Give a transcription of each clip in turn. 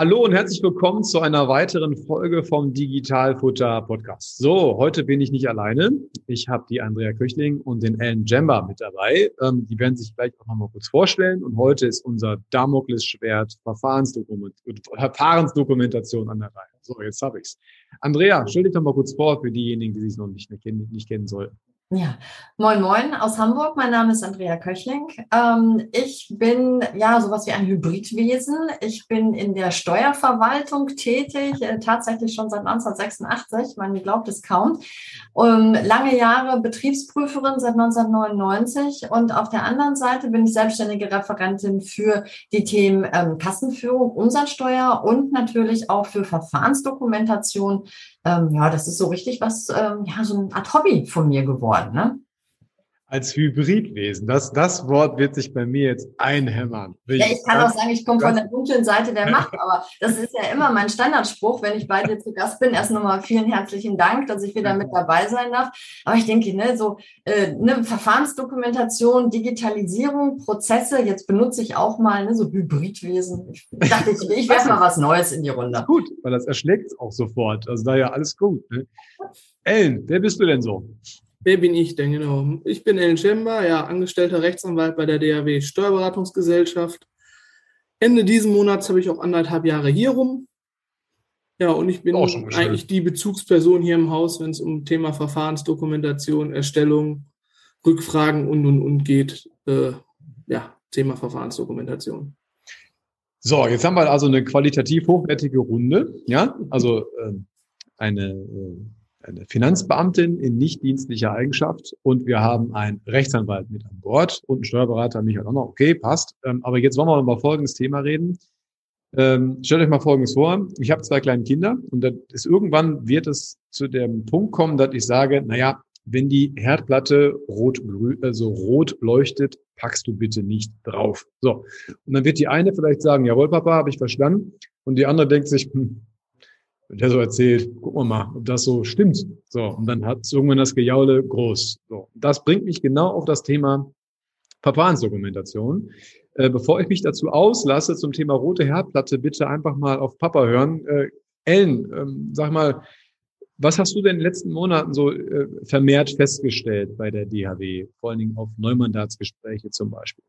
Hallo und herzlich willkommen zu einer weiteren Folge vom Digitalfutter Podcast. So, heute bin ich nicht alleine. Ich habe die Andrea Köchling und den Alan Jemba mit dabei. Ähm, die werden sich gleich auch nochmal kurz vorstellen. Und heute ist unser Damoklesschwert Verfahrensdokument Verfahrensdokumentation an der Reihe. So, jetzt habe ich's. Andrea, stell dich doch mal kurz vor für diejenigen, die sich noch nicht, nicht, nicht kennen sollten. Ja, moin moin aus Hamburg. Mein Name ist Andrea Köchling. Ähm, ich bin ja sowas wie ein Hybridwesen. Ich bin in der Steuerverwaltung tätig, äh, tatsächlich schon seit 1986. Man glaubt es kaum. Ähm, lange Jahre Betriebsprüferin seit 1999 und auf der anderen Seite bin ich selbstständige Referentin für die Themen ähm, Kassenführung, Umsatzsteuer und natürlich auch für Verfahrensdokumentation ähm, ja, das ist so richtig was, ähm, ja, so eine Art Hobby von mir geworden. Ne? Als Hybridwesen. Das, das Wort wird sich bei mir jetzt einhämmern. Ja, ich kann auch sagen, ich komme von der dunklen Seite der Macht, aber das ist ja immer mein Standardspruch, wenn ich bei dir zu Gast bin. Erst nochmal vielen herzlichen Dank, dass ich wieder mit dabei sein darf. Aber ich denke, ne, so äh, ne, Verfahrensdokumentation, Digitalisierung, Prozesse, jetzt benutze ich auch mal ne, so Hybridwesen. Ich dachte, ich, ich werfe mal was Neues in die Runde. Gut, weil das erschlägt auch sofort. Also da ja alles gut. Ne? Ellen, wer bist du denn so? Wer bin ich denn genau? Ich bin Ellen Schember, ja, angestellter Rechtsanwalt bei der DAW Steuerberatungsgesellschaft. Ende diesen Monats habe ich auch anderthalb Jahre hier rum. Ja, und ich bin eigentlich die Bezugsperson hier im Haus, wenn es um Thema Verfahrensdokumentation, Erstellung, Rückfragen und und und geht. Äh, ja, Thema Verfahrensdokumentation. So, jetzt haben wir also eine qualitativ hochwertige Runde. Ja, also äh, eine äh, eine Finanzbeamtin in nichtdienstlicher Eigenschaft und wir haben einen Rechtsanwalt mit an Bord und einen Steuerberater mich auch noch. Okay, passt. Ähm, aber jetzt wollen wir über folgendes Thema reden. Ähm, stellt euch mal Folgendes vor. Ich habe zwei kleine Kinder und das ist, irgendwann wird es zu dem Punkt kommen, dass ich sage, naja, wenn die Herdplatte rot, also rot leuchtet, packst du bitte nicht drauf. So. Und dann wird die eine vielleicht sagen, jawohl, Papa, habe ich verstanden. Und die andere denkt sich, hm, wenn der so erzählt, gucken wir mal, ob das so stimmt. So, und dann hat irgendwann das Gejaule groß. So, das bringt mich genau auf das Thema Verfahrensdokumentation. Äh, bevor ich mich dazu auslasse zum Thema rote Herdplatte, bitte einfach mal auf Papa hören. Äh, Ellen, ähm, sag mal, was hast du denn in den letzten Monaten so äh, vermehrt festgestellt bei der DHW, vor allen Dingen auf Neumandatsgespräche zum Beispiel?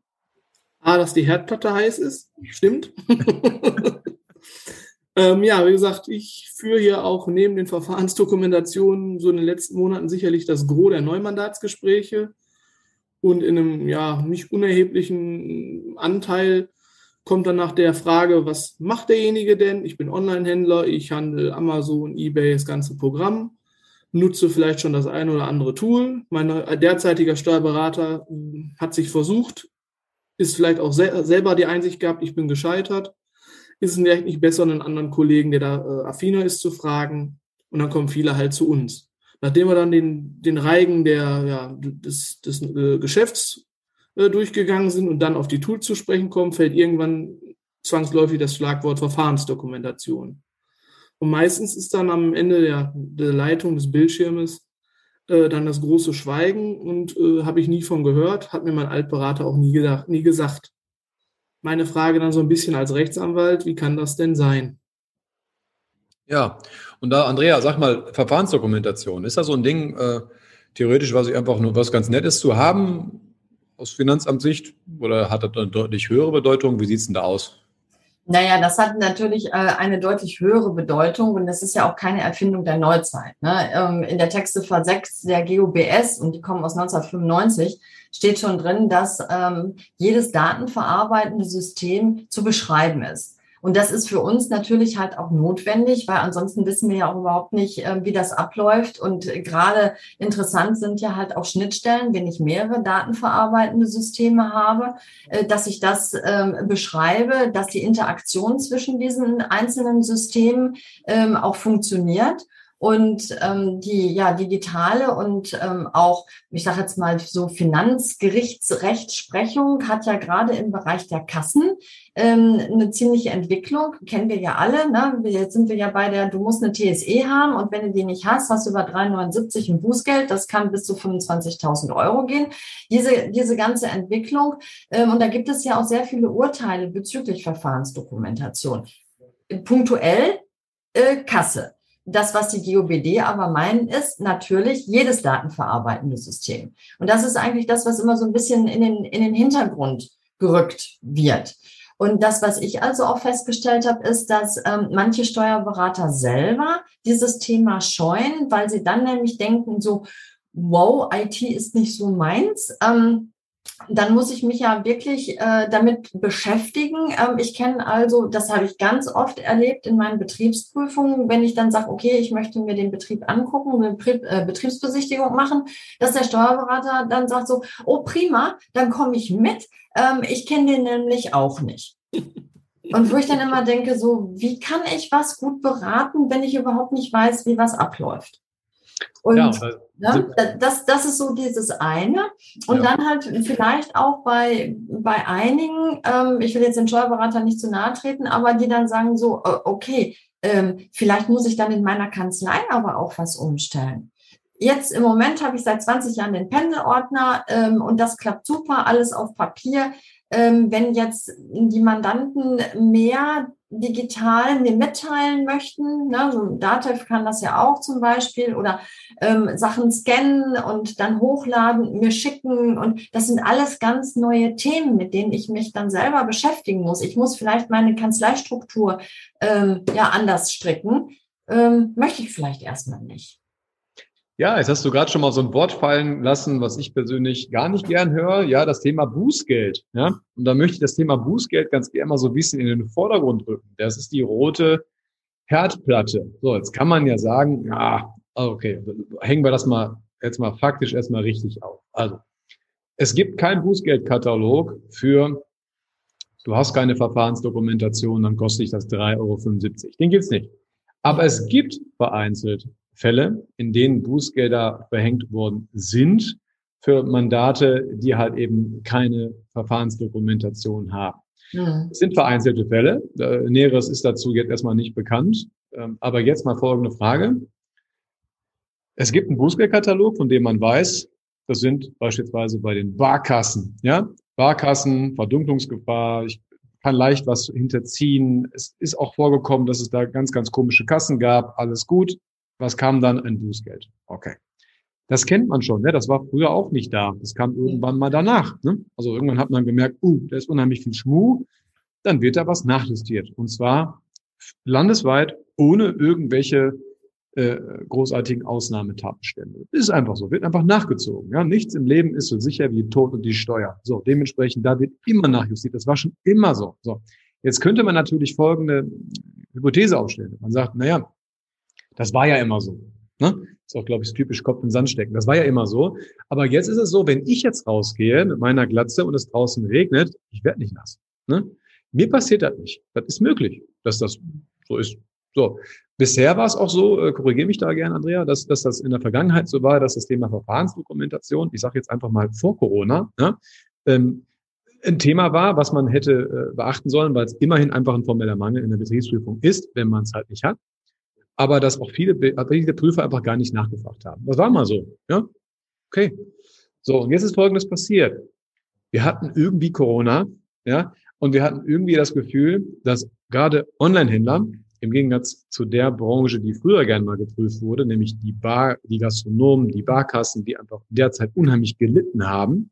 Ah, dass die Herdplatte heiß ist, stimmt. Ähm, ja, wie gesagt, ich führe hier auch neben den Verfahrensdokumentationen so in den letzten Monaten sicherlich das Gros der Neumandatsgespräche. Und in einem ja nicht unerheblichen Anteil kommt dann nach der Frage, was macht derjenige denn? Ich bin Online-Händler, ich handle Amazon, eBay, das ganze Programm, nutze vielleicht schon das eine oder andere Tool. Mein derzeitiger Steuerberater hm, hat sich versucht, ist vielleicht auch sel selber die Einsicht gehabt, ich bin gescheitert ist es vielleicht nicht besser, einen anderen Kollegen, der da äh, affiner ist, zu fragen? Und dann kommen viele halt zu uns. Nachdem wir dann den, den Reigen der, ja, des, des äh, Geschäfts äh, durchgegangen sind und dann auf die Tools zu sprechen kommen, fällt irgendwann zwangsläufig das Schlagwort Verfahrensdokumentation. Und meistens ist dann am Ende der, der Leitung des Bildschirmes äh, dann das große Schweigen und äh, habe ich nie von gehört, hat mir mein Altberater auch nie, gedacht, nie gesagt meine Frage dann so ein bisschen als Rechtsanwalt, wie kann das denn sein? Ja, und da, Andrea, sag mal, Verfahrensdokumentation, ist das so ein Ding, äh, theoretisch, was ich einfach nur was ganz Nettes zu haben aus Finanzamtssicht oder hat das eine deutlich höhere Bedeutung? Wie sieht es denn da aus? Naja, das hat natürlich äh, eine deutlich höhere Bedeutung und das ist ja auch keine Erfindung der Neuzeit. Ne? Ähm, in der Textziffer 6 der GOBS, und die kommen aus 1995, steht schon drin, dass ähm, jedes datenverarbeitende System zu beschreiben ist. Und das ist für uns natürlich halt auch notwendig, weil ansonsten wissen wir ja auch überhaupt nicht, äh, wie das abläuft. Und gerade interessant sind ja halt auch Schnittstellen, wenn ich mehrere datenverarbeitende Systeme habe, äh, dass ich das ähm, beschreibe, dass die Interaktion zwischen diesen einzelnen Systemen ähm, auch funktioniert und ähm, die ja digitale und ähm, auch, ich sage jetzt mal so Finanzgerichtsrechtsprechung hat ja gerade im Bereich der Kassen ähm, eine ziemliche Entwicklung. Kennen wir ja alle. Ne? Jetzt sind wir ja bei der, du musst eine TSE haben und wenn du die nicht hast, hast du über 3,79 ein Bußgeld. Das kann bis zu 25.000 Euro gehen. Diese, diese ganze Entwicklung. Ähm, und da gibt es ja auch sehr viele Urteile bezüglich Verfahrensdokumentation. Punktuell äh, Kasse. Das, was die GOBD aber meinen, ist natürlich jedes datenverarbeitende System. Und das ist eigentlich das, was immer so ein bisschen in den, in den Hintergrund gerückt wird. Und das, was ich also auch festgestellt habe, ist, dass ähm, manche Steuerberater selber dieses Thema scheuen, weil sie dann nämlich denken, so, wow, IT ist nicht so meins. Ähm, dann muss ich mich ja wirklich äh, damit beschäftigen. Ähm, ich kenne also, das habe ich ganz oft erlebt in meinen Betriebsprüfungen, wenn ich dann sage, okay, ich möchte mir den Betrieb angucken eine Betrieb, äh, Betriebsbesichtigung machen, dass der Steuerberater dann sagt so, oh prima, dann komme ich mit. Ähm, ich kenne den nämlich auch nicht. Und wo ich dann immer denke, so, wie kann ich was gut beraten, wenn ich überhaupt nicht weiß, wie was abläuft? Und ja, ne, das, das ist so dieses eine. Und ja. dann halt vielleicht auch bei, bei einigen, ähm, ich will jetzt den Steuerberater nicht zu nahe treten, aber die dann sagen so, okay, ähm, vielleicht muss ich dann in meiner Kanzlei aber auch was umstellen. Jetzt im Moment habe ich seit 20 Jahren den Pendelordner ähm, und das klappt super, alles auf Papier. Ähm, wenn jetzt die Mandanten mehr digital mir mitteilen möchten. Ne? So Datev kann das ja auch zum Beispiel oder ähm, Sachen scannen und dann hochladen, mir schicken. Und das sind alles ganz neue Themen, mit denen ich mich dann selber beschäftigen muss. Ich muss vielleicht meine Kanzleistruktur ähm, ja anders stricken. Ähm, möchte ich vielleicht erstmal nicht. Ja, jetzt hast du gerade schon mal so ein Wort fallen lassen, was ich persönlich gar nicht gern höre. Ja, das Thema Bußgeld. Ja, und da möchte ich das Thema Bußgeld ganz gerne mal so ein bisschen in den Vordergrund rücken. Das ist die rote Herdplatte. So, jetzt kann man ja sagen, ja, okay, hängen wir das mal jetzt mal faktisch erstmal richtig auf. Also, es gibt keinen Bußgeldkatalog für, du hast keine Verfahrensdokumentation, dann kostet dich das 3,75 Euro. Den gibt's nicht. Aber es gibt vereinzelt Fälle, in denen Bußgelder verhängt worden sind für Mandate, die halt eben keine Verfahrensdokumentation haben. Ja. Es sind vereinzelte Fälle. Äh, Näheres ist dazu jetzt erstmal nicht bekannt. Ähm, aber jetzt mal folgende Frage. Es gibt einen Bußgeldkatalog, von dem man weiß, das sind beispielsweise bei den Barkassen, ja? Barkassen, Verdunklungsgefahr, ich kann leicht was hinterziehen. Es ist auch vorgekommen, dass es da ganz, ganz komische Kassen gab. Alles gut. Was kam dann? Ein Bußgeld. Okay. Das kennt man schon, ne? das war früher auch nicht da. Das kam irgendwann mal danach. Ne? Also irgendwann hat man gemerkt, uh, da ist unheimlich viel Schmuh. Dann wird da was nachjustiert. Und zwar landesweit ohne irgendwelche äh, großartigen Ausnahmetatbestände. Ist einfach so, wird einfach nachgezogen. Ja? Nichts im Leben ist so sicher wie Tod und die Steuer. So, dementsprechend, da wird immer nachjustiert. Das war schon immer so. So, jetzt könnte man natürlich folgende Hypothese aufstellen. Man sagt, naja, das war ja immer so. Ne? Ist auch, glaube ich, typisch Kopf in den Sand stecken. Das war ja immer so. Aber jetzt ist es so, wenn ich jetzt rausgehe mit meiner Glatze und es draußen regnet, ich werde nicht nass. Ne? Mir passiert das nicht. Das ist möglich, dass das so ist. So. Bisher war es auch so, äh, korrigiere mich da gerne, Andrea, dass, dass das in der Vergangenheit so war, dass das Thema Verfahrensdokumentation, ich sage jetzt einfach mal vor Corona, ne, ähm, ein Thema war, was man hätte äh, beachten sollen, weil es immerhin einfach ein formeller Mangel in der Betriebsprüfung ist, wenn man es halt nicht hat aber dass auch viele, viele Prüfer einfach gar nicht nachgefragt haben. Das war mal so. Ja? Okay. So, und jetzt ist Folgendes passiert. Wir hatten irgendwie Corona, ja, und wir hatten irgendwie das Gefühl, dass gerade Online-Händler im Gegensatz zu der Branche, die früher gern mal geprüft wurde, nämlich die Bar, die Gastronomen, die Barkassen, die einfach derzeit unheimlich gelitten haben,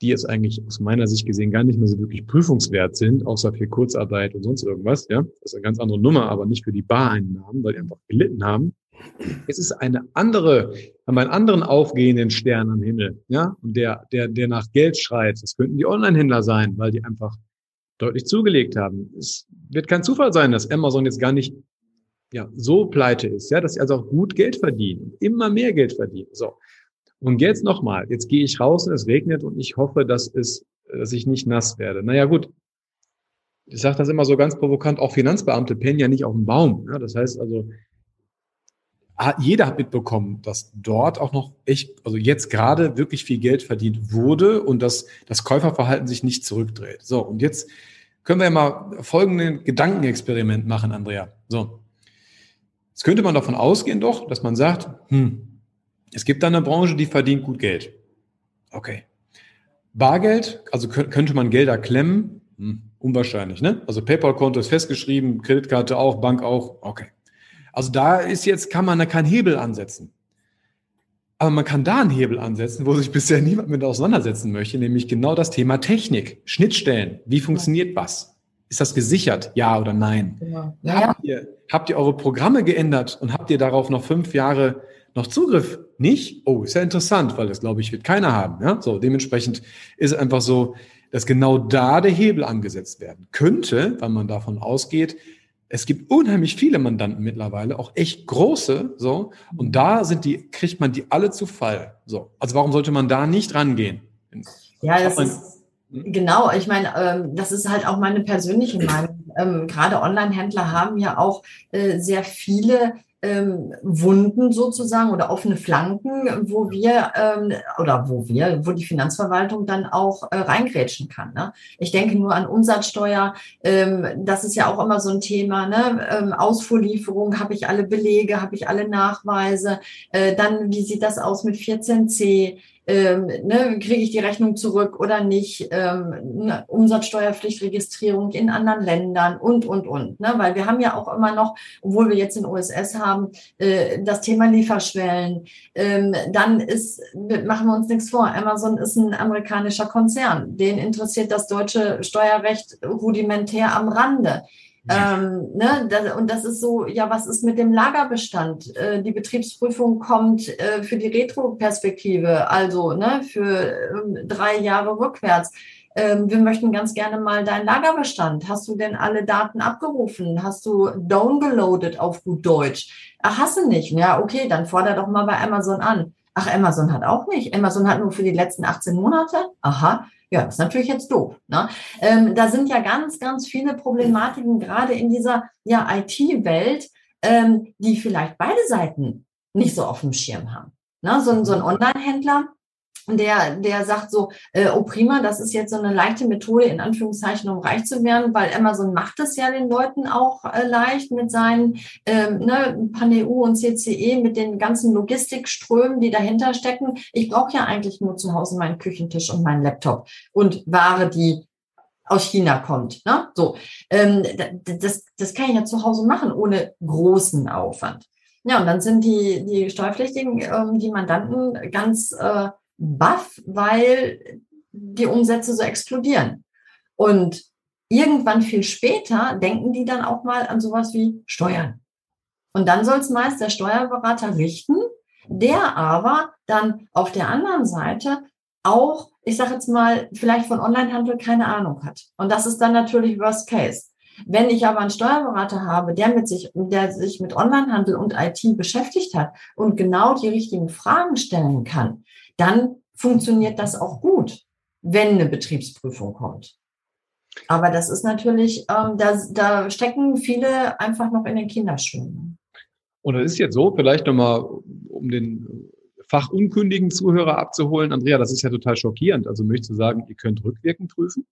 die jetzt eigentlich aus meiner Sicht gesehen gar nicht mehr so wirklich prüfungswert sind, außer für Kurzarbeit und sonst irgendwas. Ja, das ist eine ganz andere Nummer, aber nicht für die Bareinnahmen, weil die einfach gelitten haben. Es ist eine andere, haben einen anderen aufgehenden Stern am Himmel, ja, und der, der, der nach Geld schreit. Das könnten die Online-Händler sein, weil die einfach deutlich zugelegt haben. Es wird kein Zufall sein, dass Amazon jetzt gar nicht ja, so pleite ist, ja, dass sie also auch gut Geld verdienen, immer mehr Geld verdienen. So. Und jetzt nochmal, jetzt gehe ich raus und es regnet und ich hoffe, dass es, dass ich nicht nass werde. Naja, gut. Ich sage das immer so ganz provokant, auch Finanzbeamte pennen ja nicht auf dem Baum. Ja, das heißt also, jeder hat mitbekommen, dass dort auch noch echt, also jetzt gerade wirklich viel Geld verdient wurde und dass das Käuferverhalten sich nicht zurückdreht. So, und jetzt können wir ja mal folgenden Gedankenexperiment machen, Andrea. So. Jetzt könnte man davon ausgehen doch, dass man sagt, hm, es gibt da eine Branche, die verdient gut Geld. Okay. Bargeld, also könnte man Gelder klemmen? Hm, unwahrscheinlich, ne? Also PayPal-Konto ist festgeschrieben, Kreditkarte auch, Bank auch, okay. Also da ist jetzt, kann man da keinen Hebel ansetzen. Aber man kann da einen Hebel ansetzen, wo sich bisher niemand mit auseinandersetzen möchte, nämlich genau das Thema Technik, Schnittstellen. Wie funktioniert was? Ist das gesichert? Ja oder nein? Genau. Ja. Habt, ihr, habt ihr eure Programme geändert und habt ihr darauf noch fünf Jahre noch Zugriff? Nicht? Oh, ist ja interessant, weil das, glaube ich, wird keiner haben. Ja? So, dementsprechend ist es einfach so, dass genau da der Hebel angesetzt werden könnte, weil man davon ausgeht, es gibt unheimlich viele Mandanten mittlerweile, auch echt große, so. Und da sind die, kriegt man die alle zu Fall, so. Also warum sollte man da nicht rangehen? Ja, das ist, genau. Ich meine, ähm, das ist halt auch meine persönliche Meinung. Ähm, gerade Online-Händler haben ja auch äh, sehr viele ähm, Wunden sozusagen oder offene Flanken, wo wir ähm, oder wo wir, wo die Finanzverwaltung dann auch äh, reingrätschen kann. Ne? Ich denke nur an Umsatzsteuer, ähm, das ist ja auch immer so ein Thema. Ne? Ähm, Ausfuhrlieferung, habe ich alle Belege, habe ich alle Nachweise? Äh, dann, wie sieht das aus mit 14c? Ähm, ne, kriege ich die Rechnung zurück oder nicht, ähm, ne, Umsatzsteuerpflichtregistrierung in anderen Ländern und, und, und. Ne? Weil wir haben ja auch immer noch, obwohl wir jetzt in OSS haben, äh, das Thema Lieferschwellen. Ähm, dann ist, machen wir uns nichts vor, Amazon ist ein amerikanischer Konzern. Den interessiert das deutsche Steuerrecht rudimentär am Rande. Ähm, ne, das, und das ist so, ja, was ist mit dem Lagerbestand? Äh, die Betriebsprüfung kommt äh, für die Retro-Perspektive, also ne, für äh, drei Jahre rückwärts. Ähm, wir möchten ganz gerne mal deinen Lagerbestand. Hast du denn alle Daten abgerufen? Hast du downgeloadet auf gut Deutsch? Ach, hast du nicht? Ja, okay, dann forder doch mal bei Amazon an. Ach, Amazon hat auch nicht. Amazon hat nur für die letzten 18 Monate. Aha. Ja, das ist natürlich jetzt doof. Ne? Ähm, da sind ja ganz, ganz viele Problematiken, gerade in dieser ja, IT-Welt, ähm, die vielleicht beide Seiten nicht so auf dem Schirm haben. Ne? So, so ein Online-Händler, der, der sagt so, äh, oh prima, das ist jetzt so eine leichte Methode, in Anführungszeichen, um reich zu werden, weil Amazon macht es ja den Leuten auch äh, leicht mit seinen ähm, ne, PanEU und CCE, mit den ganzen Logistikströmen, die dahinter stecken. Ich brauche ja eigentlich nur zu Hause meinen Küchentisch und meinen Laptop und Ware, die aus China kommt. Ne? So, ähm, das, das kann ich ja zu Hause machen, ohne großen Aufwand. Ja, und dann sind die, die Steuerpflichtigen, ähm, die Mandanten ganz äh, baff, weil die Umsätze so explodieren. Und irgendwann viel später denken die dann auch mal an sowas wie Steuern. Und dann soll es meist der Steuerberater richten, der aber dann auf der anderen Seite auch, ich sage jetzt mal, vielleicht von Onlinehandel keine Ahnung hat. Und das ist dann natürlich Worst Case. Wenn ich aber einen Steuerberater habe, der mit sich, der sich mit Onlinehandel und IT beschäftigt hat und genau die richtigen Fragen stellen kann, dann funktioniert das auch gut, wenn eine Betriebsprüfung kommt. Aber das ist natürlich, ähm, da, da stecken viele einfach noch in den Kinderschuhen. Und das ist jetzt so, vielleicht nochmal, um den fachunkündigen Zuhörer abzuholen. Andrea, das ist ja total schockierend. Also möchtest du sagen, ihr könnt rückwirkend prüfen?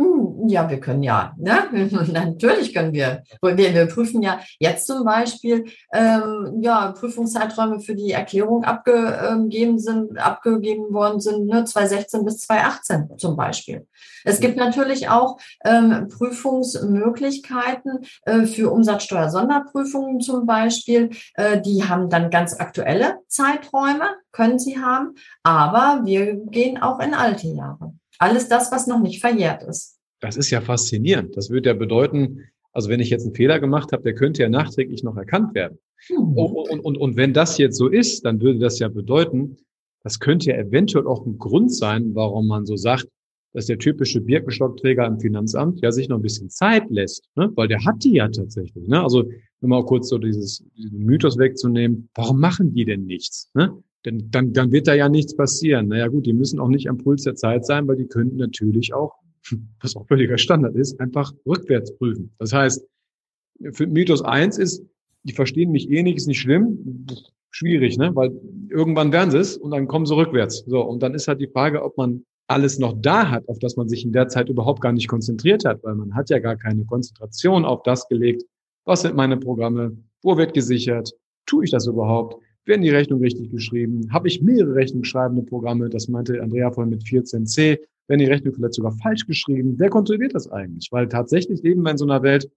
Hm, ja, wir können ja. Ne? Natürlich können wir. wir. Wir prüfen ja jetzt zum Beispiel ähm, ja, Prüfungszeiträume für die Erklärung abgegeben sind, abgegeben worden sind, ne, 2016 bis 2018 zum Beispiel. Es gibt natürlich auch ähm, Prüfungsmöglichkeiten äh, für Umsatzsteuer-Sonderprüfungen zum Beispiel. Äh, die haben dann ganz aktuelle Zeiträume, können sie haben, aber wir gehen auch in alte Jahre. Alles das, was noch nicht verjährt ist. Das ist ja faszinierend. Das würde ja bedeuten, also wenn ich jetzt einen Fehler gemacht habe, der könnte ja nachträglich noch erkannt werden. Mhm. Und, und, und, und wenn das jetzt so ist, dann würde das ja bedeuten, das könnte ja eventuell auch ein Grund sein, warum man so sagt, dass der typische Birkenstockträger im Finanzamt ja sich noch ein bisschen Zeit lässt, ne? weil der hat die ja tatsächlich. Ne? Also nur mal kurz so dieses, diesen Mythos wegzunehmen, warum machen die denn nichts? Ne? Denn dann, dann wird da ja nichts passieren. Naja gut, die müssen auch nicht am Puls der Zeit sein, weil die könnten natürlich auch, was auch völliger Standard ist, einfach rückwärts prüfen. Das heißt, für Mythos eins ist, die verstehen mich eh nicht, ist nicht schlimm. Schwierig, ne? Weil irgendwann werden sie es und dann kommen sie rückwärts. So, und dann ist halt die Frage, ob man alles noch da hat, auf das man sich in der Zeit überhaupt gar nicht konzentriert hat, weil man hat ja gar keine Konzentration auf das gelegt. Was sind meine Programme? Wo wird gesichert? Tue ich das überhaupt? Werden die Rechnungen richtig geschrieben? Habe ich mehrere rechnungsschreibende Programme? Das meinte Andrea vorhin mit 14c. Werden die Rechnungen vielleicht sogar falsch geschrieben? Wer kontrolliert das eigentlich? Weil tatsächlich leben wir in so einer Welt,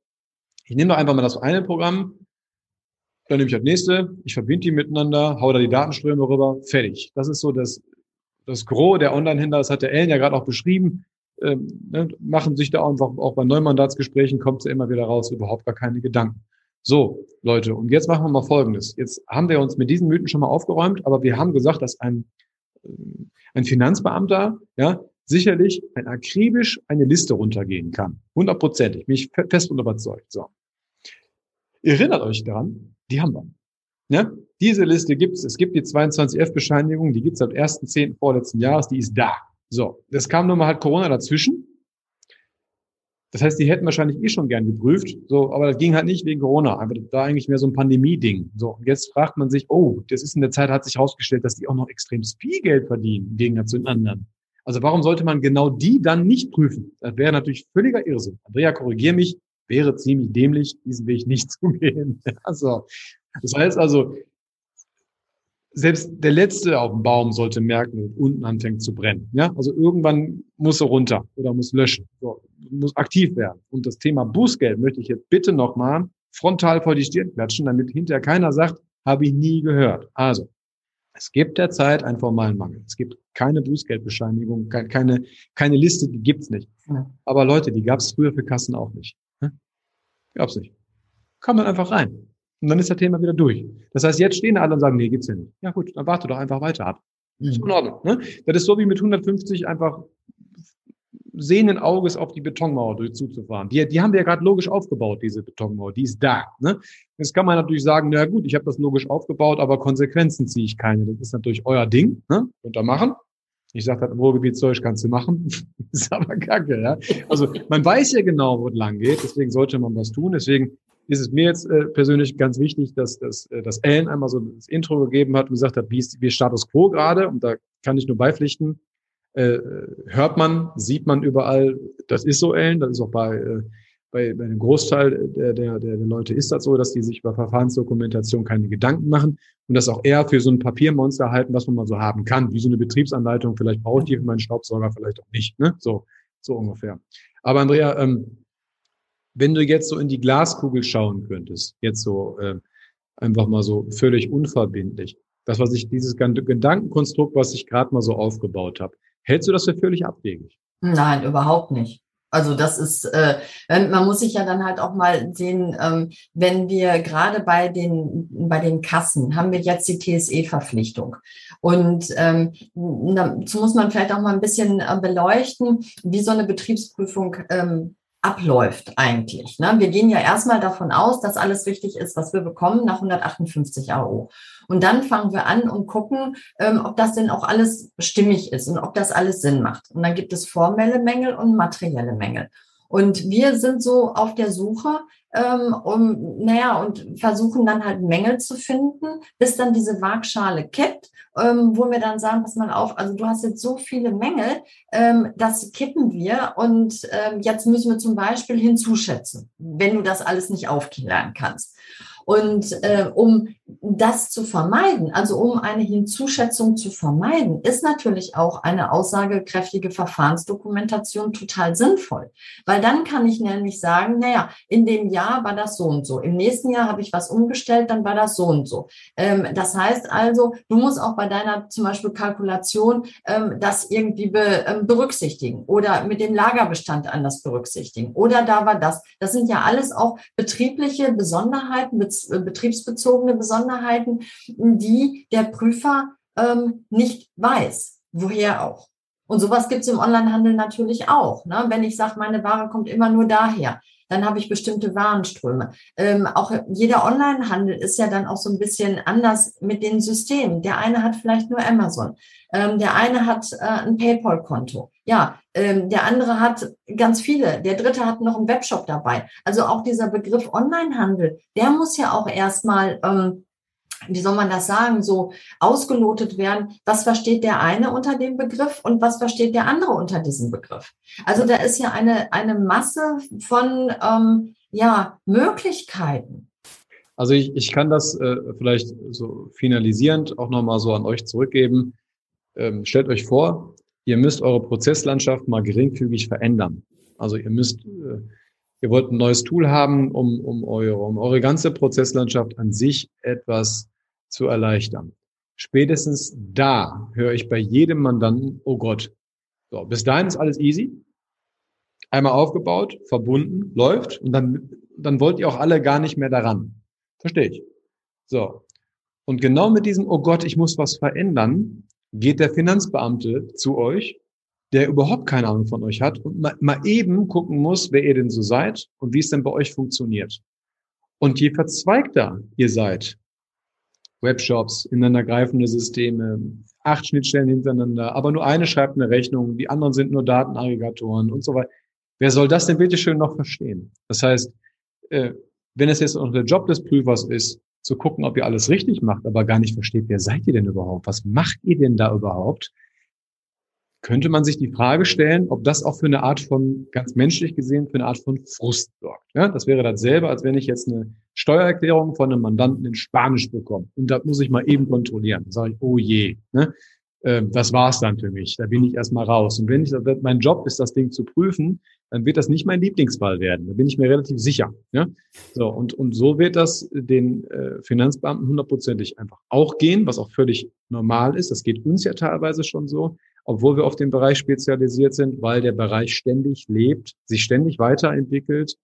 ich nehme doch einfach mal das eine Programm, dann nehme ich das nächste, ich verbinde die miteinander, hau da die Datenströme rüber, fertig. Das ist so das, das Gros der Online-Händler, das hat der Ellen ja gerade auch beschrieben, ähm, ne, machen sich da einfach auch bei Neumandatsgesprächen kommt es immer wieder raus, überhaupt gar keine Gedanken. So, Leute, und jetzt machen wir mal Folgendes. Jetzt haben wir uns mit diesen Mythen schon mal aufgeräumt, aber wir haben gesagt, dass ein, äh, ein Finanzbeamter ja sicherlich ein akribisch eine Liste runtergehen kann. Hundertprozentig, bin ich fest und überzeugt. So. Erinnert euch daran, die haben wir. Ja? Diese Liste gibt es. Es gibt die 22F-Bescheinigung, die gibt es ab 1.10. vorletzten Jahres, die ist da. So, das kam nun mal halt Corona dazwischen. Das heißt, die hätten wahrscheinlich eh schon gern geprüft, so, aber das ging halt nicht wegen Corona. Einfach da eigentlich mehr so ein Pandemie-Ding. So, und jetzt fragt man sich, oh, das ist in der Zeit, hat sich herausgestellt, dass die auch noch extrem viel Geld verdienen, im Gegensatz zu den anderen. Also warum sollte man genau die dann nicht prüfen? Das wäre natürlich völliger Irrsinn. Andrea, korrigier mich, wäre ziemlich dämlich, diesen Weg nicht zu gehen. Also, das heißt also, selbst der Letzte auf dem Baum sollte merken, dass unten anfängt zu brennen. Ja, also irgendwann muss er runter oder muss löschen, so, muss aktiv werden. Und das Thema Bußgeld möchte ich jetzt bitte nochmal frontal vor die Stirn klatschen, damit hinterher keiner sagt, habe ich nie gehört. Also, es gibt derzeit einen formalen Mangel. Es gibt keine Bußgeldbescheinigung, keine, keine Liste, die gibt's nicht. Aber Leute, die gab's früher für Kassen auch nicht. Gab's nicht. Kann man einfach rein. Und dann ist das Thema wieder durch. Das heißt, jetzt stehen alle und sagen, nee, gibt's ja nicht. Ja gut, dann warte doch einfach weiter ab. Mhm. Ist in Ordnung. Ne? Das ist so wie mit 150 einfach sehenden Auges auf die Betonmauer durch zuzufahren. Die, die haben wir ja gerade logisch aufgebaut, diese Betonmauer. Die ist da. Ne? Jetzt kann man natürlich sagen, na gut, ich habe das logisch aufgebaut, aber Konsequenzen ziehe ich keine. Das ist natürlich euer Ding. Ne? Könnt ihr machen. Ich sage, das im Ruhrgebietsdeutsch kannst du machen. ist aber kacke. Ja? Also man weiß ja genau, wo es lang geht. Deswegen sollte man was tun. Deswegen ist es mir jetzt äh, persönlich ganz wichtig, dass, dass, äh, dass Ellen einmal so das Intro gegeben hat und gesagt hat, wie ist, wie ist Status Quo gerade? Und da kann ich nur beipflichten. Äh, hört man, sieht man überall, das ist so, Ellen, das ist auch bei, äh, bei, bei dem Großteil der, der, der Leute ist das so, dass die sich über Verfahrensdokumentation keine Gedanken machen und das auch eher für so ein Papiermonster halten, was man mal so haben kann, wie so eine Betriebsanleitung. Vielleicht brauche ich die für meinen Staubsauger, vielleicht auch nicht. Ne? So, so ungefähr. Aber Andrea, ähm, wenn du jetzt so in die Glaskugel schauen könntest, jetzt so äh, einfach mal so völlig unverbindlich, das, was ich, dieses Gedankenkonstrukt, was ich gerade mal so aufgebaut habe, hältst du das für völlig abwegig? Nein, überhaupt nicht. Also das ist, äh, man muss sich ja dann halt auch mal sehen, ähm, wenn wir gerade bei den bei den Kassen haben wir jetzt die TSE-Verpflichtung und ähm, dazu muss man vielleicht auch mal ein bisschen äh, beleuchten, wie so eine Betriebsprüfung ähm, abläuft eigentlich. Ne? Wir gehen ja erstmal davon aus, dass alles richtig ist, was wir bekommen nach 158 AO. Und dann fangen wir an und gucken, ähm, ob das denn auch alles stimmig ist und ob das alles Sinn macht. Und dann gibt es formelle Mängel und materielle Mängel. Und wir sind so auf der Suche, ähm, um, naja, und versuchen dann halt Mängel zu finden, bis dann diese Waagschale kippt, ähm, wo wir dann sagen, pass mal auf, also du hast jetzt so viele Mängel, ähm, das kippen wir und ähm, jetzt müssen wir zum Beispiel hinzuschätzen, wenn du das alles nicht aufklären kannst. Und äh, um das zu vermeiden, also um eine Hinzuschätzung zu vermeiden, ist natürlich auch eine aussagekräftige Verfahrensdokumentation total sinnvoll. Weil dann kann ich nämlich sagen, naja, in dem Jahr war das so und so. Im nächsten Jahr habe ich was umgestellt, dann war das so und so. Ähm, das heißt also, du musst auch bei deiner zum Beispiel Kalkulation ähm, das irgendwie be, ähm, berücksichtigen oder mit dem Lagerbestand anders berücksichtigen. Oder da war das. Das sind ja alles auch betriebliche Besonderheiten, betriebsbezogene Besonderheiten, die der Prüfer ähm, nicht weiß. Woher auch. Und sowas gibt es im Onlinehandel natürlich auch. Ne? Wenn ich sage, meine Ware kommt immer nur daher, dann habe ich bestimmte Warenströme. Ähm, auch jeder Onlinehandel ist ja dann auch so ein bisschen anders mit den Systemen. Der eine hat vielleicht nur Amazon, ähm, der eine hat äh, ein PayPal-Konto. Ja, ähm, der andere hat ganz viele. Der dritte hat noch einen Webshop dabei. Also auch dieser Begriff Onlinehandel, der muss ja auch erstmal ähm, wie soll man das sagen, so ausgelotet werden, was versteht der eine unter dem Begriff und was versteht der andere unter diesem Begriff. Also da ist ja eine, eine Masse von ähm, ja, Möglichkeiten. Also ich, ich kann das äh, vielleicht so finalisierend auch nochmal so an euch zurückgeben. Ähm, stellt euch vor, ihr müsst eure Prozesslandschaft mal geringfügig verändern. Also ihr müsst äh, Ihr wollt ein neues Tool haben, um, um, eure, um eure ganze Prozesslandschaft an sich etwas zu erleichtern. Spätestens da höre ich bei jedem Mandanten, oh Gott, so, bis dahin ist alles easy. Einmal aufgebaut, verbunden, läuft und dann, dann wollt ihr auch alle gar nicht mehr daran. Verstehe ich. So. Und genau mit diesem, oh Gott, ich muss was verändern, geht der Finanzbeamte zu euch der überhaupt keine Ahnung von euch hat und mal, mal eben gucken muss, wer ihr denn so seid und wie es denn bei euch funktioniert. Und je verzweigter ihr seid, Webshops, ineinandergreifende Systeme, acht Schnittstellen hintereinander, aber nur eine schreibt eine Rechnung, die anderen sind nur Datenaggregatoren und so weiter. Wer soll das denn bitte schön noch verstehen? Das heißt, äh, wenn es jetzt der Job des Prüfers ist, zu gucken, ob ihr alles richtig macht, aber gar nicht versteht, wer seid ihr denn überhaupt? Was macht ihr denn da überhaupt? Könnte man sich die Frage stellen, ob das auch für eine Art von, ganz menschlich gesehen, für eine Art von Frust sorgt. Ja, das wäre dasselbe, als wenn ich jetzt eine Steuererklärung von einem Mandanten in Spanisch bekomme. Und da muss ich mal eben kontrollieren. Da sage ich, oh je, ne? Ähm, das war's dann für mich. Da bin ich erstmal raus. Und wenn ich, mein Job ist, das Ding zu prüfen, dann wird das nicht mein Lieblingsfall werden. Da bin ich mir relativ sicher. Ja? So, und, und so wird das den äh, Finanzbeamten hundertprozentig einfach auch gehen, was auch völlig normal ist. Das geht uns ja teilweise schon so obwohl wir auf den Bereich spezialisiert sind, weil der Bereich ständig lebt, sich ständig weiterentwickelt,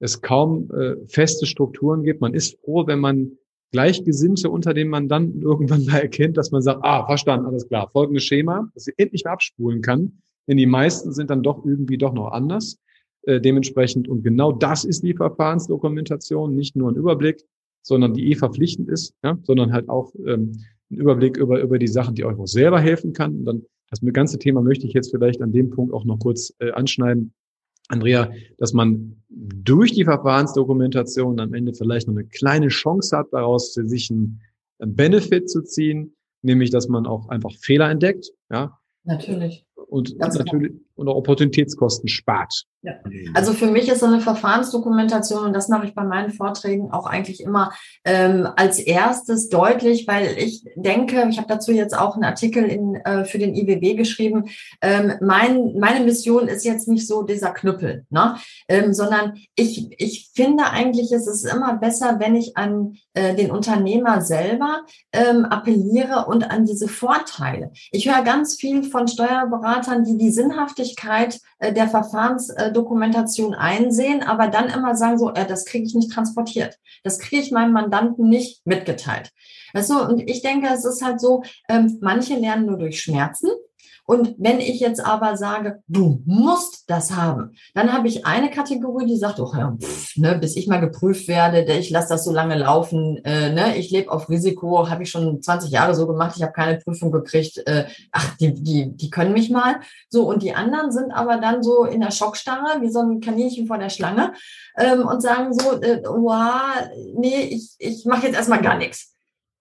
es kaum äh, feste Strukturen gibt. Man ist froh, wenn man Gleichgesinnte unter den Mandanten irgendwann mal erkennt, dass man sagt, ah, verstanden, alles klar, folgendes Schema, dass sie endlich mal abspulen kann. Denn die meisten sind dann doch irgendwie doch noch anders. Äh, dementsprechend, und genau das ist die Verfahrensdokumentation, nicht nur ein Überblick, sondern die eh verpflichtend ist, ja, sondern halt auch ähm, ein Überblick über, über die Sachen, die euch auch selber helfen kann. Und dann das ganze Thema möchte ich jetzt vielleicht an dem Punkt auch noch kurz äh, anschneiden. Andrea, dass man durch die Verfahrensdokumentation am Ende vielleicht noch eine kleine Chance hat, daraus für sich einen, einen Benefit zu ziehen, nämlich dass man auch einfach Fehler entdeckt, ja. Natürlich. Und Ganz natürlich klar. Und auch Opportunitätskosten spart. Ja. Also für mich ist so eine Verfahrensdokumentation, und das mache ich bei meinen Vorträgen auch eigentlich immer ähm, als erstes deutlich, weil ich denke, ich habe dazu jetzt auch einen Artikel in, äh, für den IWB geschrieben, ähm, mein, meine Mission ist jetzt nicht so dieser Knüppel, ne? ähm, sondern ich, ich finde eigentlich, ist es immer besser, wenn ich an äh, den Unternehmer selber ähm, appelliere und an diese Vorteile. Ich höre ganz viel von Steuerberatern, die die Sinnhaftigkeit äh, der Verfahrensdokumentation einsehen, aber dann immer sagen so, äh, das kriege ich nicht transportiert. Das kriege ich meinem Mandanten nicht mitgeteilt. Also, und ich denke, es ist halt so, ähm, manche lernen nur durch Schmerzen und wenn ich jetzt aber sage, du musst das haben, dann habe ich eine Kategorie, die sagt, oh, ja, pff, ne, bis ich mal geprüft werde, ich lasse das so lange laufen, äh, ne, ich lebe auf Risiko, habe ich schon 20 Jahre so gemacht, ich habe keine Prüfung gekriegt, äh, ach, die, die, die können mich mal. So, und die anderen sind aber dann so in der Schockstarre, wie so ein Kaninchen vor der Schlange, ähm, und sagen so, äh, wow, nee, ich, ich mache jetzt erstmal gar nichts.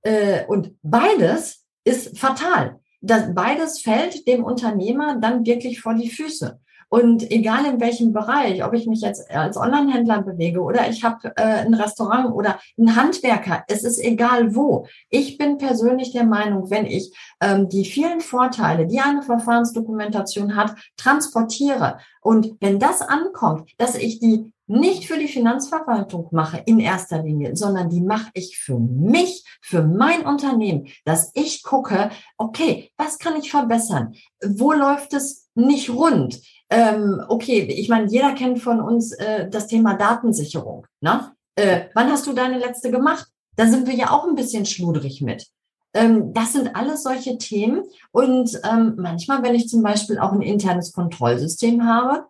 Äh, und beides ist fatal das, beides fällt dem Unternehmer dann wirklich vor die Füße. Und egal in welchem Bereich, ob ich mich jetzt als Onlinehändler bewege oder ich habe äh, ein Restaurant oder ein Handwerker, es ist egal wo. Ich bin persönlich der Meinung, wenn ich ähm, die vielen Vorteile, die eine Verfahrensdokumentation hat, transportiere und wenn das ankommt, dass ich die nicht für die Finanzverwaltung mache in erster Linie, sondern die mache ich für mich, für mein Unternehmen, dass ich gucke, okay, was kann ich verbessern? Wo läuft es nicht rund? Ähm, okay, ich meine, jeder kennt von uns äh, das Thema Datensicherung. Ne? Äh, wann hast du deine letzte gemacht? Da sind wir ja auch ein bisschen schludrig mit. Ähm, das sind alles solche Themen. Und ähm, manchmal, wenn ich zum Beispiel auch ein internes Kontrollsystem habe,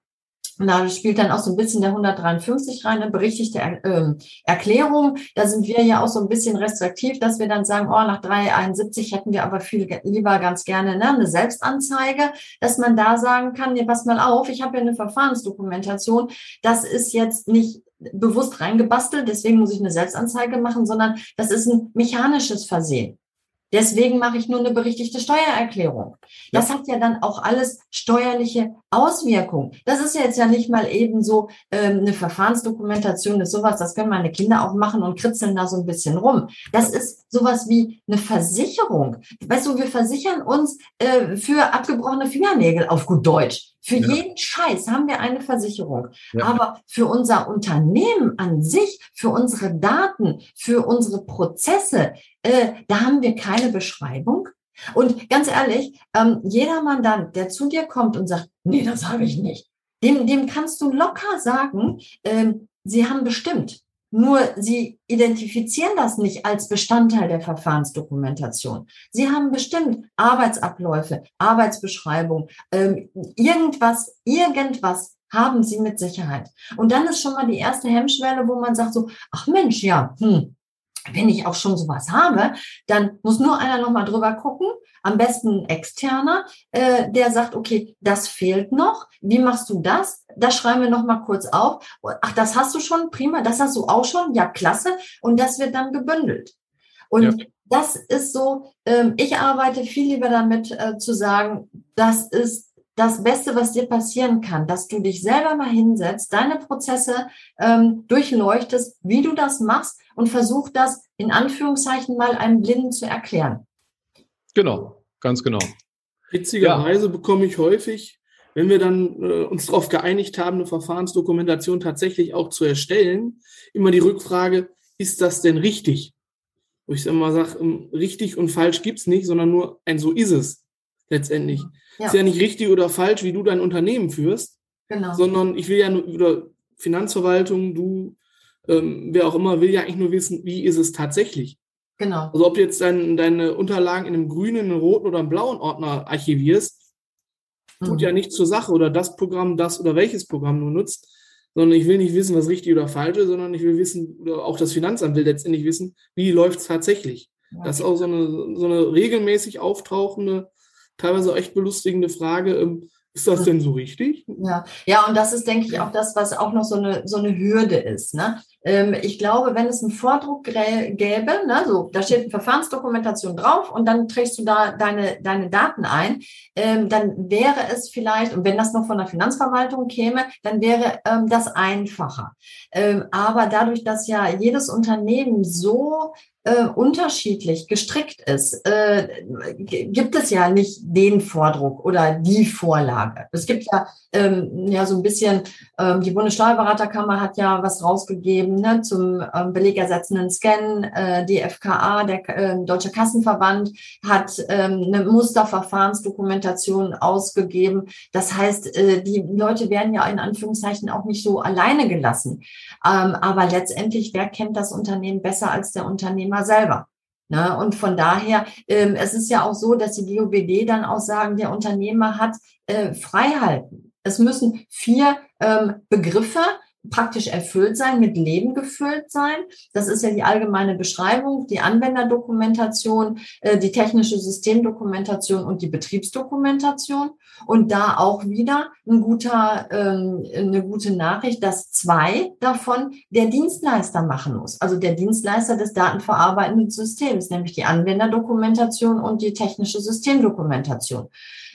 da spielt dann auch so ein bisschen der 153 rein, eine berichtigte er äh, Erklärung. Da sind wir ja auch so ein bisschen restriktiv, dass wir dann sagen, oh, nach 371 hätten wir aber viel lieber ganz gerne ne, eine Selbstanzeige, dass man da sagen kann, nee, pass mal auf, ich habe ja eine Verfahrensdokumentation. Das ist jetzt nicht bewusst reingebastelt, deswegen muss ich eine Selbstanzeige machen, sondern das ist ein mechanisches Versehen. Deswegen mache ich nur eine berichtigte Steuererklärung. Das ja. hat ja dann auch alles steuerliche Auswirkungen. Das ist ja jetzt ja nicht mal eben so ähm, eine Verfahrensdokumentation, ist sowas, das können meine Kinder auch machen und kritzeln da so ein bisschen rum. Das ist sowas wie eine Versicherung. Weißt du, wir versichern uns äh, für abgebrochene Fingernägel auf gut Deutsch. Für ja. jeden Scheiß haben wir eine Versicherung. Ja. Aber für unser Unternehmen an sich, für unsere Daten, für unsere Prozesse, äh, da haben wir keine Beschreibung. Und ganz ehrlich, ähm, jeder Mandant, der zu dir kommt und sagt, nee, das habe ich nicht, dem, dem kannst du locker sagen, ähm, sie haben bestimmt. Nur sie identifizieren das nicht als Bestandteil der Verfahrensdokumentation. Sie haben bestimmt Arbeitsabläufe, Arbeitsbeschreibung, ähm, irgendwas, irgendwas haben sie mit Sicherheit. Und dann ist schon mal die erste Hemmschwelle, wo man sagt so, ach Mensch, ja, hm, wenn ich auch schon sowas habe, dann muss nur einer nochmal drüber gucken, am besten ein externer, äh, der sagt, okay, das fehlt noch. Wie machst du das? Das schreiben wir nochmal kurz auf. Ach, das hast du schon, prima, das hast du auch schon, ja, klasse. Und das wird dann gebündelt. Und ja. das ist so, ähm, ich arbeite viel lieber damit äh, zu sagen, das ist das Beste, was dir passieren kann, dass du dich selber mal hinsetzt, deine Prozesse ähm, durchleuchtest, wie du das machst und versuch das in Anführungszeichen mal einem Blinden zu erklären. Genau, ganz genau. Witzigerweise ja. bekomme ich häufig, wenn wir dann äh, uns darauf geeinigt haben, eine Verfahrensdokumentation tatsächlich auch zu erstellen, immer die Rückfrage, ist das denn richtig? Wo ich immer sage, ähm, richtig und falsch gibt es nicht, sondern nur ein so ist es letztendlich. Ja. Ist ja nicht richtig oder falsch, wie du dein Unternehmen führst, genau. sondern ich will ja nur, oder Finanzverwaltung, du, ähm, wer auch immer, will ja eigentlich nur wissen, wie ist es tatsächlich. Genau. Also ob du jetzt dein, deine Unterlagen in einem grünen, einem roten oder einem blauen Ordner archivierst, tut mhm. ja nichts zur Sache oder das Programm, das oder welches Programm du nutzt, sondern ich will nicht wissen, was richtig oder falsch ist, sondern ich will wissen, oder auch das Finanzamt will letztendlich wissen, wie läuft es tatsächlich. Ja. Das ist auch so eine, so eine regelmäßig auftauchende teilweise echt belustigende Frage, ähm, ist das denn so richtig? Ja, ja, und das ist, denke ich, auch das, was auch noch so eine, so eine Hürde ist. Ne? Ähm, ich glaube, wenn es einen Vordruck gäbe, ne, so, da steht eine Verfahrensdokumentation drauf und dann trägst du da deine, deine Daten ein, ähm, dann wäre es vielleicht, und wenn das noch von der Finanzverwaltung käme, dann wäre ähm, das einfacher. Ähm, aber dadurch, dass ja jedes Unternehmen so äh, unterschiedlich gestrickt ist, äh, gibt es ja nicht den Vordruck oder die Vorlage. Es gibt ja ähm, ja so ein bisschen, ähm, die Bundessteuerberaterkammer hat ja was rausgegeben ne, zum ähm, belegersetzenden Scan, äh, die FKA, der äh, Deutsche Kassenverband, hat ähm, eine Musterverfahrensdokumentation ausgegeben. Das heißt, äh, die Leute werden ja in Anführungszeichen auch nicht so alleine gelassen. Ähm, aber letztendlich, wer kennt das Unternehmen besser als der Unternehmer selber? Ne? Und von daher, ähm, es ist ja auch so, dass die GOBD dann auch sagen, der Unternehmer hat äh, Freiheiten. Es müssen vier ähm, Begriffe praktisch erfüllt sein, mit Leben gefüllt sein. Das ist ja die allgemeine Beschreibung, die Anwenderdokumentation, äh, die technische Systemdokumentation und die Betriebsdokumentation. Und da auch wieder ein guter, ähm, eine gute Nachricht, dass zwei davon der Dienstleister machen muss. Also der Dienstleister des datenverarbeitenden Systems, nämlich die Anwenderdokumentation und die technische Systemdokumentation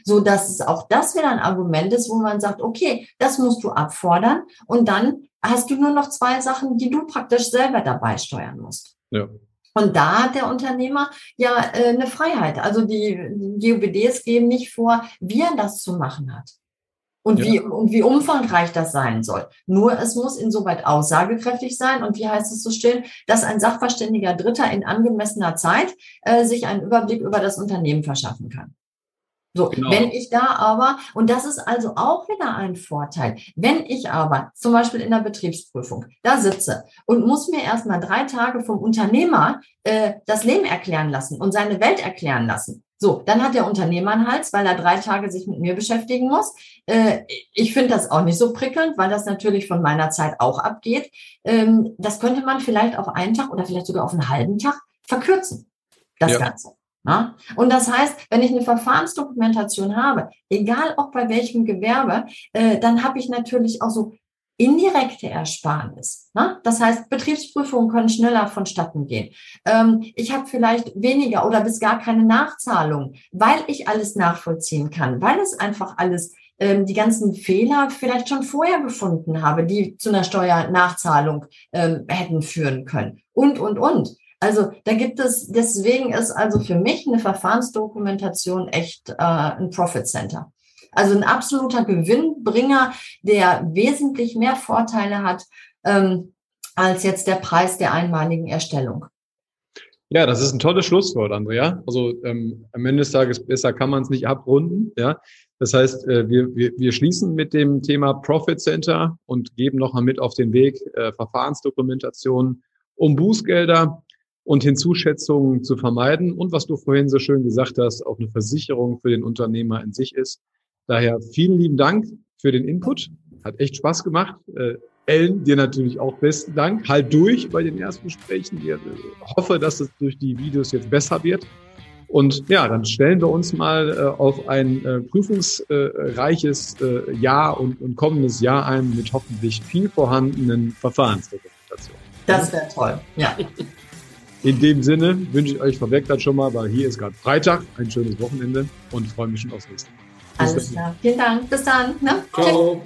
so dass es auch das wieder ein Argument ist, wo man sagt, okay, das musst du abfordern und dann hast du nur noch zwei Sachen, die du praktisch selber dabei steuern musst. Ja. Und da hat der Unternehmer ja äh, eine Freiheit. Also die, GUBDs geben nicht vor, wie er das zu machen hat. Und, ja. wie, und wie umfangreich das sein soll. Nur es muss insoweit aussagekräftig sein. Und wie heißt es so still, dass ein sachverständiger Dritter in angemessener Zeit äh, sich einen Überblick über das Unternehmen verschaffen kann. So, genau. wenn ich da aber, und das ist also auch wieder ein Vorteil, wenn ich aber zum Beispiel in der Betriebsprüfung da sitze und muss mir erstmal drei Tage vom Unternehmer äh, das Leben erklären lassen und seine Welt erklären lassen. So, dann hat der Unternehmer einen Hals, weil er drei Tage sich mit mir beschäftigen muss. Äh, ich finde das auch nicht so prickelnd, weil das natürlich von meiner Zeit auch abgeht. Ähm, das könnte man vielleicht auf einen Tag oder vielleicht sogar auf einen halben Tag verkürzen, das ja. Ganze. Ja? Und das heißt, wenn ich eine Verfahrensdokumentation habe, egal auch bei welchem Gewerbe, äh, dann habe ich natürlich auch so indirekte Ersparnis. Ne? Das heißt, Betriebsprüfungen können schneller vonstatten gehen. Ähm, ich habe vielleicht weniger oder bis gar keine Nachzahlung, weil ich alles nachvollziehen kann, weil es einfach alles ähm, die ganzen Fehler vielleicht schon vorher gefunden habe, die zu einer Steuernachzahlung ähm, hätten führen können. Und, und, und. Also da gibt es, deswegen ist also für mich eine Verfahrensdokumentation echt äh, ein Profit Center. Also ein absoluter Gewinnbringer, der wesentlich mehr Vorteile hat ähm, als jetzt der Preis der einmaligen Erstellung. Ja, das ist ein tolles Schlusswort, Andrea. Also ähm, am Ende des Tages besser kann man es nicht abrunden. Ja, das heißt, äh, wir, wir, wir schließen mit dem Thema Profit Center und geben noch mal mit auf den Weg äh, Verfahrensdokumentation um Bußgelder und Hinzuschätzungen zu vermeiden. Und was du vorhin so schön gesagt hast, auch eine Versicherung für den Unternehmer in sich ist. Daher vielen lieben Dank für den Input. Hat echt Spaß gemacht. Äh, Ellen, dir natürlich auch besten Dank. Halt durch bei den ersten Gesprächen. Ich hoffe, dass es durch die Videos jetzt besser wird. Und ja, dann stellen wir uns mal äh, auf ein äh, prüfungsreiches äh, Jahr und, und kommendes Jahr ein mit hoffentlich viel vorhandenen Verfahrensdokumentationen. Das wäre toll, ja. In dem Sinne wünsche ich euch vorweg dann schon mal, weil hier ist gerade Freitag, ein schönes Wochenende und freue mich schon aufs nächste Mal. Alles klar. Vielen Dank. Bis dann. Ne? Ciao.